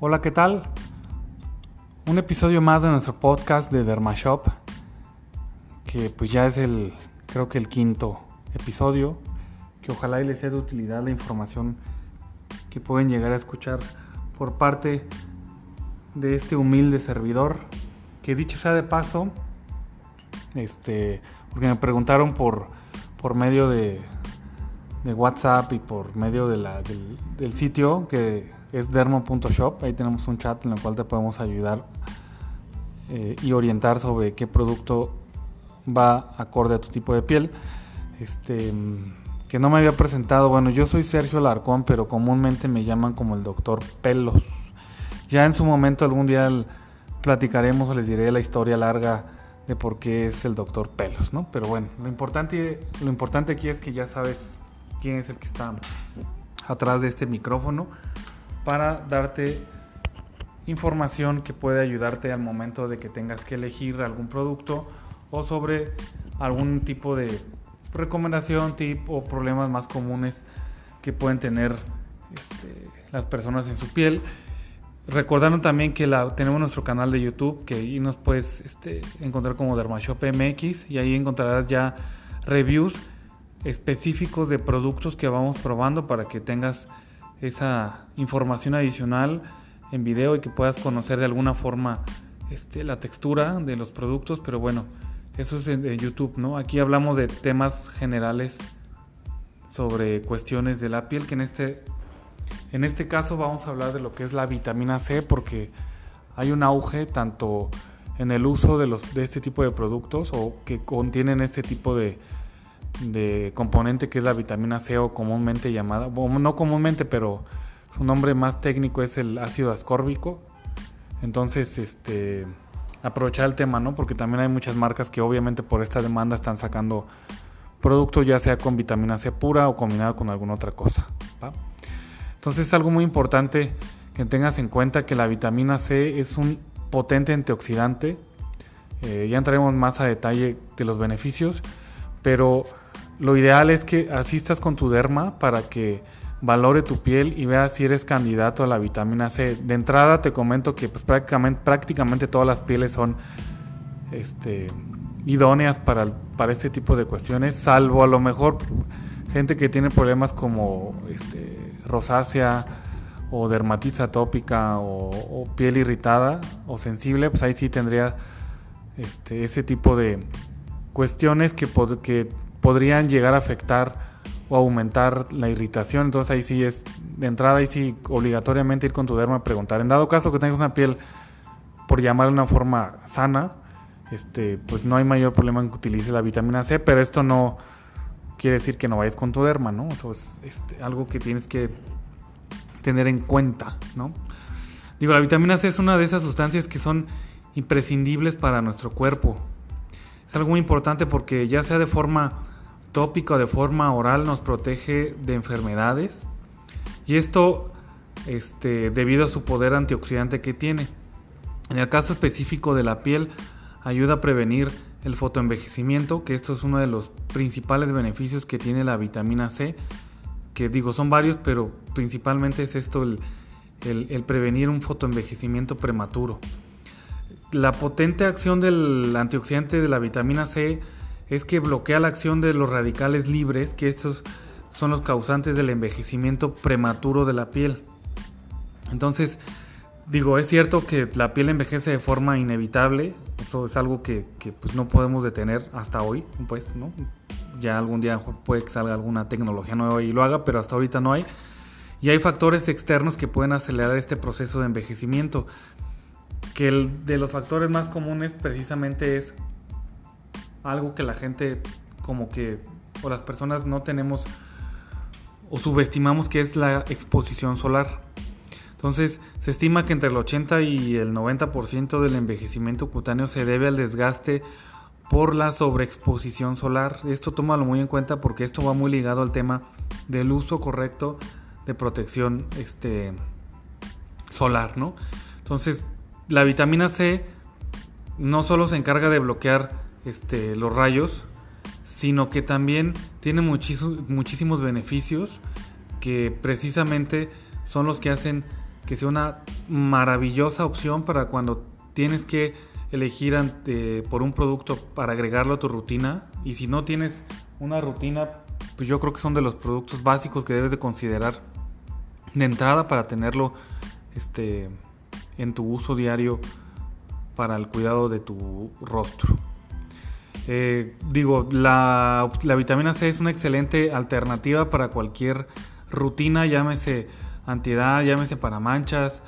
Hola, ¿qué tal? Un episodio más de nuestro podcast de Dermashop, que pues ya es el, creo que el quinto episodio, que ojalá y les sea de utilidad la información que pueden llegar a escuchar por parte de este humilde servidor, que dicho sea de paso, este, porque me preguntaron por, por medio de, de WhatsApp y por medio del sitio que es dermo.shop. Ahí tenemos un chat en el cual te podemos ayudar eh, y orientar sobre qué producto va acorde a tu tipo de piel. Este, que no me había presentado. Bueno, yo soy Sergio Larcón, pero comúnmente me llaman como el doctor Pelos. Ya en su momento algún día platicaremos o les diré la historia larga de por qué es el doctor Pelos, ¿no? Pero bueno, lo importante, lo importante aquí es que ya sabes quién es el que está atrás de este micrófono para darte información que puede ayudarte al momento de que tengas que elegir algún producto o sobre algún tipo de recomendación, tip o problemas más comunes que pueden tener este, las personas en su piel. Recordando también que la, tenemos nuestro canal de YouTube, que ahí nos puedes este, encontrar como Dermashop MX y ahí encontrarás ya reviews específicos de productos que vamos probando para que tengas esa información adicional en video y que puedas conocer de alguna forma este, la textura de los productos, pero bueno, eso es de YouTube, ¿no? Aquí hablamos de temas generales sobre cuestiones de la piel, que en este, en este caso vamos a hablar de lo que es la vitamina C, porque hay un auge tanto en el uso de, los, de este tipo de productos o que contienen este tipo de, de componente que es la vitamina C o comúnmente llamada, no comúnmente, pero su nombre más técnico es el ácido ascórbico. Entonces, este aprovechar el tema, ¿no? Porque también hay muchas marcas que obviamente por esta demanda están sacando productos ya sea con vitamina C pura o combinado con alguna otra cosa. Entonces es algo muy importante que tengas en cuenta que la vitamina C es un potente antioxidante. Eh, ya entraremos más a detalle de los beneficios, pero lo ideal es que asistas con tu derma para que valore tu piel y vea si eres candidato a la vitamina C. De entrada te comento que pues, prácticamente, todas las pieles son este, idóneas para, para este tipo de cuestiones, salvo a lo mejor gente que tiene problemas como este, rosácea o dermatitis atópica o, piel irritada o sensible, pues ahí sí tendría este, ese tipo de cuestiones que, que podrían llegar a afectar o aumentar la irritación. Entonces ahí sí es, de entrada ahí sí obligatoriamente ir con tu derma a preguntar. En dado caso que tengas una piel, por llamar de una forma sana, este, pues no hay mayor problema en que utilices la vitamina C, pero esto no quiere decir que no vayas con tu derma, ¿no? Eso es este, algo que tienes que tener en cuenta, ¿no? Digo, la vitamina C es una de esas sustancias que son imprescindibles para nuestro cuerpo. Es algo muy importante porque ya sea de forma tópica de forma oral nos protege de enfermedades y esto este, debido a su poder antioxidante que tiene. En el caso específico de la piel, ayuda a prevenir el fotoenvejecimiento, que esto es uno de los principales beneficios que tiene la vitamina C, que digo son varios, pero principalmente es esto el, el prevenir un fotoenvejecimiento prematuro. La potente acción del antioxidante de la vitamina C es que bloquea la acción de los radicales libres, que estos son los causantes del envejecimiento prematuro de la piel. Entonces, digo, es cierto que la piel envejece de forma inevitable, eso es algo que, pues, no podemos detener hasta hoy, pues, ¿no? Ya algún día puede que salga alguna tecnología nueva y lo haga, pero hasta ahorita no hay. Y hay factores externos que pueden acelerar este proceso de envejecimiento. Que de los factores más comunes precisamente es algo que la gente como que o las personas no tenemos o subestimamos que es la exposición solar. Entonces, se estima que entre el 80 y el 90% del envejecimiento cutáneo se debe al desgaste por la sobreexposición solar. Esto tómalo muy en cuenta porque esto va muy ligado al tema del uso correcto de protección este, solar, ¿no? Entonces, la vitamina C no solo se encarga de bloquear este, los rayos, sino que también tiene muchísimos beneficios que precisamente son los que hacen que sea una maravillosa opción para cuando tienes que elegir por un producto para agregarlo a tu rutina. Y si no tienes una rutina, pues yo creo que son de los productos básicos que debes de considerar de entrada para tenerlo este, en tu uso diario para el cuidado de tu rostro. Eh, digo, la, la, vitamina C es una excelente alternativa para cualquier rutina, llámese antiedad, llámese para manchas,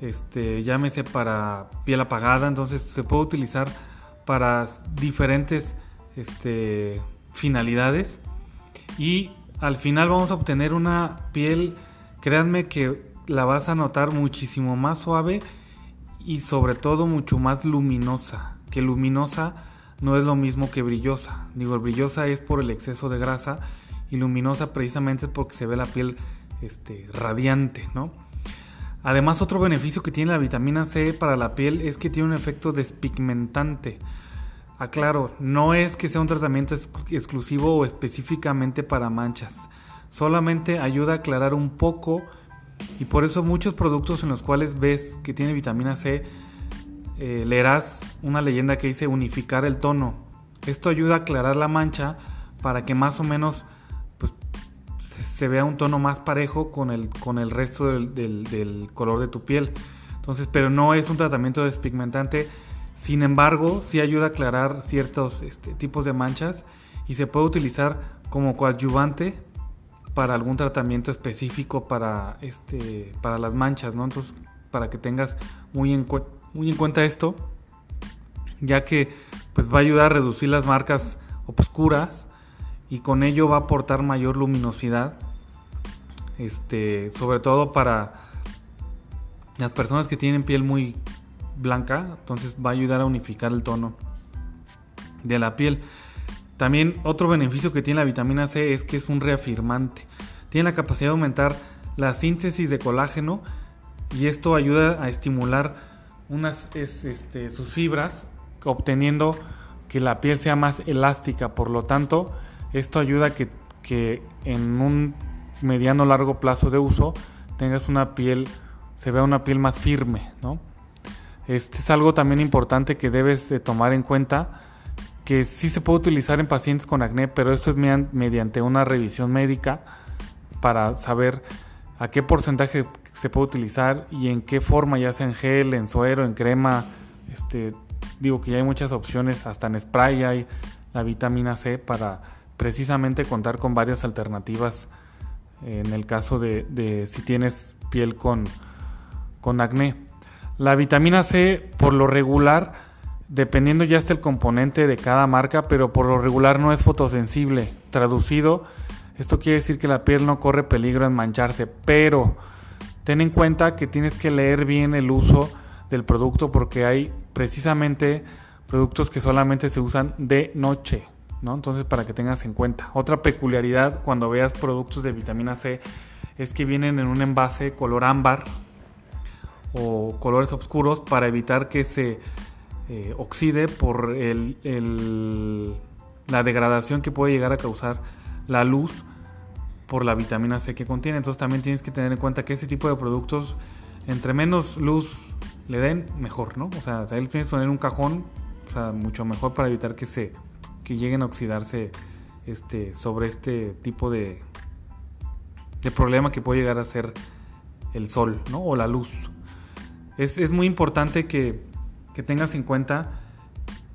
este, llámese para piel apagada, entonces se puede utilizar para diferentes este, finalidades. Y al final vamos a obtener una piel, créanme que la vas a notar muchísimo más suave y sobre todo mucho más luminosa, que luminosa no es lo mismo que brillosa, digo brillosa es por el exceso de grasa y luminosa precisamente porque se ve la piel este, radiante, ¿no? Además, otro beneficio que tiene la vitamina C para la piel es que tiene un efecto despigmentante. Aclaro, no es que sea un tratamiento exclusivo o específicamente para manchas. Solamente ayuda a aclarar un poco y por eso muchos productos en los cuales ves que tiene vitamina C eh, leerás una leyenda que dice unificar el tono. Esto ayuda a aclarar la mancha para que más o menos se vea un tono más parejo con el, con el resto del, color de tu piel. Entonces, pero no es un tratamiento despigmentante. Sin embargo, sí ayuda a aclarar ciertos este, tipos de manchas y se puede utilizar como coadyuvante para algún tratamiento específico para, este, para las manchas, ¿no? Entonces, para que tengas muy en, muy en cuenta esto, ya que pues va a ayudar a reducir las marcas oscuras y con ello va a aportar mayor luminosidad este, sobre todo para las personas que tienen piel muy blanca, entonces va a ayudar a unificar el tono de la piel. También otro beneficio que tiene la vitamina C es que es un reafirmante. Tiene la capacidad de aumentar la síntesis de colágeno y esto ayuda a estimular unas, este, sus fibras, obteniendo que la piel sea más elástica. Por lo tanto, esto ayuda a que, que en un mediano largo plazo de uso tengas una piel, se vea una piel más firme, ¿no? Este es algo también importante que debes de tomar en cuenta, que sí se puede utilizar en pacientes con acné, pero esto es mediante una revisión médica para saber a qué porcentaje se puede utilizar y en qué forma, ya sea en gel, en suero, en crema, este, digo que ya hay muchas opciones, hasta en spray hay la vitamina C para precisamente contar con varias alternativas en el caso de, si tienes piel con, con acné. La vitamina C, por lo regular, dependiendo ya está el componente de cada marca, pero por lo regular no es fotosensible. Traducido, esto quiere decir que la piel no corre peligro en mancharse, pero ten en cuenta que tienes que leer bien el uso del producto porque hay precisamente productos que solamente se usan de noche. Entonces, para que tengas en cuenta. Otra peculiaridad cuando veas productos de vitamina C es que vienen en un envase color ámbar o colores oscuros para evitar que se eh, oxide por la degradación que puede llegar a causar la luz por la vitamina C que contiene. Entonces también tienes que tener en cuenta que ese tipo de productos, entre menos luz le den, mejor, ¿no? O sea, él tienes que poner un cajón, o sea, mucho mejor para evitar que se que lleguen a oxidarse este, sobre este tipo de, de problema que puede llegar a ser el sol ¿no? o la luz. Es, muy importante que, tengas en cuenta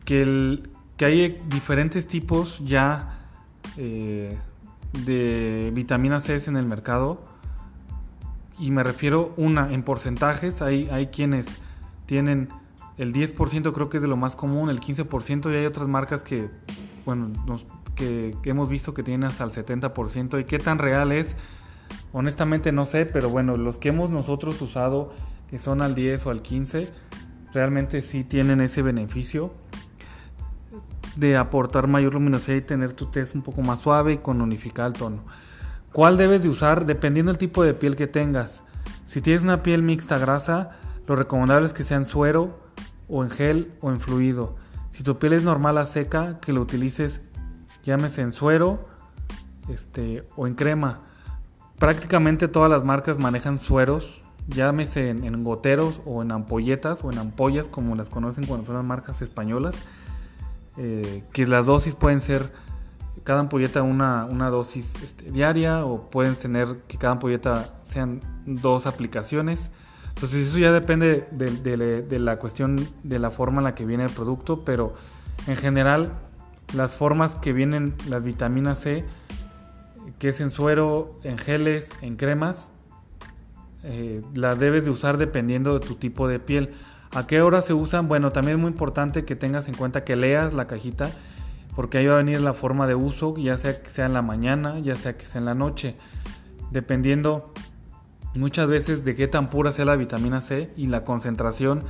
que, el, que hay diferentes tipos ya eh, de vitamina C en el mercado. Y me refiero una en porcentajes. Hay, hay quienes tienen el 10% creo que es de lo más común, el 15% y hay otras marcas que, bueno, que, hemos visto que tienen hasta el 70% y qué tan real es, honestamente no sé, pero bueno, los que hemos nosotros usado, que son al 10 o al 15, realmente sí tienen ese beneficio de aportar mayor luminosidad y tener tu test un poco más suave y con unificar el tono. ¿Cuál debes de usar? Dependiendo del tipo de piel que tengas. Si tienes una piel mixta grasa, lo recomendable es que sea en suero o en gel o en fluido. Si tu piel es normal a seca, que lo utilices, llámese en suero este, o en crema. Prácticamente todas las marcas manejan sueros llámese en, goteros o en ampolletas o en ampollas, como las conocen cuando son las marcas españolas, eh, que las dosis pueden ser cada ampolleta una, una dosis este, diaria o pueden tener que cada ampolleta sean dos aplicaciones. Entonces eso ya depende de, de, la cuestión de la forma en la que viene el producto, pero en general las formas que vienen las vitaminas C, que es en suero, en geles, en cremas, eh, la debes de usar dependiendo de tu tipo de piel. ¿A qué hora se usan? Bueno, también es muy importante que tengas en cuenta que leas la cajita porque ahí va a venir la forma de uso, ya sea que sea en la mañana, ya sea que sea en la noche, dependiendo muchas veces de qué tan pura sea la vitamina C y la concentración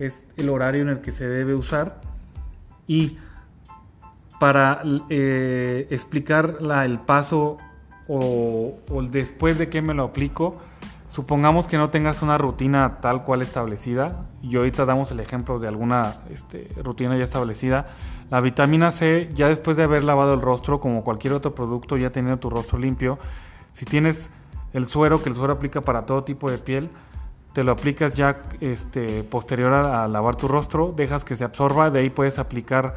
es el horario en el que se debe usar. Y para eh, explicar el paso o, después de que me lo aplico, Supongamos que no tengas una rutina tal cual establecida, y ahorita damos el ejemplo de alguna este, rutina ya establecida. La vitamina C, ya después de haber lavado el rostro, como cualquier otro producto, ya teniendo tu rostro limpio, si tienes el suero, que el suero aplica para todo tipo de piel, te lo aplicas ya este, posterior a, lavar tu rostro, dejas que se absorba, de ahí puedes aplicar,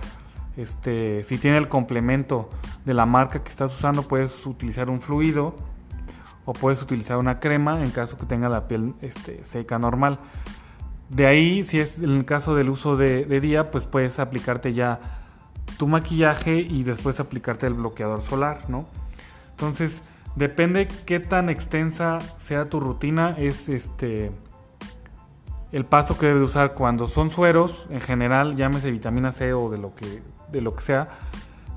este, si tiene el complemento de la marca que estás usando, puedes utilizar un fluido o puedes utilizar una crema en caso que tenga la piel este, seca normal. De ahí, si es en el caso del uso de, día, pues puedes aplicarte ya tu maquillaje y después aplicarte el bloqueador solar, ¿no? Entonces, depende qué tan extensa sea tu rutina, es este el paso que debes usar cuando son sueros, en general, llámese vitamina C o de lo que, de lo que sea.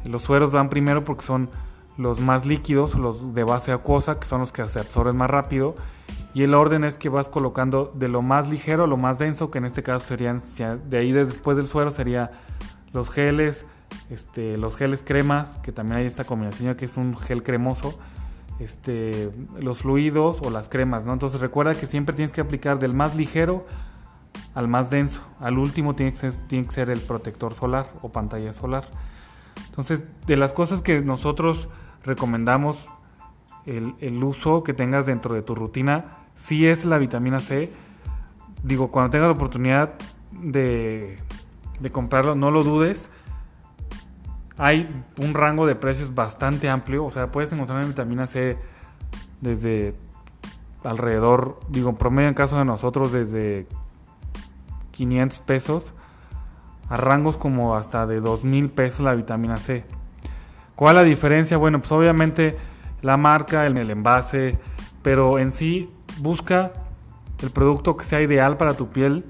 Los sueros van primero porque son los más líquidos, los de base acuosa, que son los que se absorben más rápido. Y el orden es que vas colocando de lo más ligero a lo más denso, que en este caso serían, de ahí después del suero sería los geles, este, los geles cremas, que también hay esta combinación que es un gel cremoso, este, los fluidos o las cremas, ¿no? Entonces recuerda que siempre tienes que aplicar del más ligero al más denso. Al último que ser, tiene que ser el protector solar o pantalla solar. Entonces, de las cosas que nosotros recomendamos el, uso que tengas dentro de tu rutina si es la vitamina C. Digo, cuando tengas la oportunidad de, de comprarlo, no lo dudes. Hay un rango de precios bastante amplio. O sea, puedes encontrar la vitamina C desde alrededor, digo, promedio en caso de nosotros, desde 500 pesos a rangos como hasta de 2 mil pesos la vitamina C. ¿Cuál es la diferencia? Bueno, pues obviamente la marca, el, el envase, pero en sí busca el producto que sea ideal para tu piel.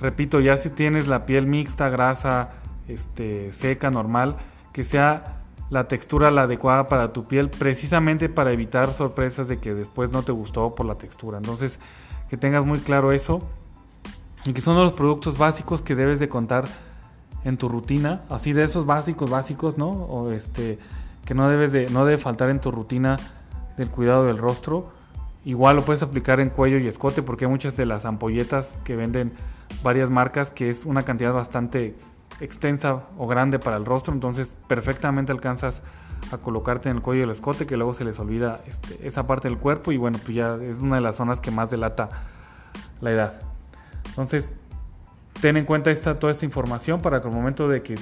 Repito, ya si tienes la piel mixta, grasa, este, seca, normal, que sea la textura la adecuada para tu piel, precisamente para evitar sorpresas de que después no te gustó por la textura. Entonces, que tengas muy claro eso y que son los productos básicos que debes de contar en tu rutina, así de esos básicos, básicos, ¿no? O este, que no debes de, no debe faltar en tu rutina del cuidado del rostro. Igual lo puedes aplicar en cuello y escote porque hay muchas de las ampolletas que venden varias marcas que es una cantidad bastante extensa o grande para el rostro, entonces perfectamente alcanzas a colocarte en el cuello y el escote que luego se les olvida este, esa parte del cuerpo y bueno, pues ya es una de las zonas que más delata la edad. Entonces, ten en cuenta esta, toda esta información para que al momento de que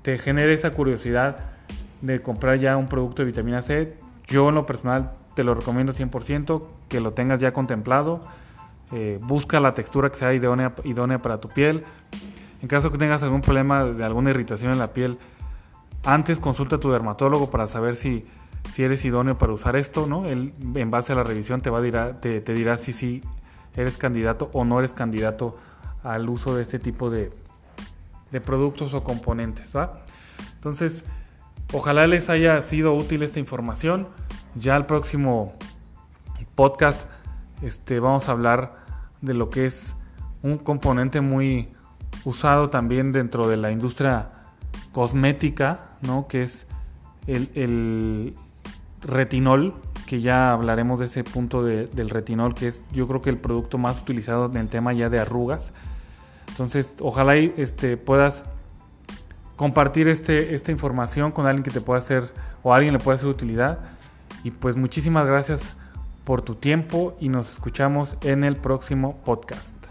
te genere esa curiosidad de comprar ya un producto de vitamina C, yo en lo personal te lo recomiendo 100%, que lo tengas ya contemplado. Eh, busca la textura que sea idónea, idónea para tu piel. En caso que tengas algún problema de alguna irritación en la piel, antes consulta a tu dermatólogo para saber si, si eres idóneo para usar esto, ¿no? Él, en base a la revisión, te, va a dirá, te, dirá si sí eres candidato o no eres candidato al uso de este tipo de, productos o componentes. Entonces, ojalá les haya sido útil esta información. Ya el próximo podcast este, vamos a hablar de lo que es un componente muy usado también dentro de la industria cosmética, ¿no? que es el, el retinol, que ya hablaremos de ese punto del retinol, que es yo creo que el producto más utilizado en el tema ya de arrugas. Entonces, ojalá este, puedas compartir este, esta información con alguien que te pueda hacer o alguien le pueda hacer utilidad. Y pues muchísimas gracias por tu tiempo y nos escuchamos en el próximo podcast.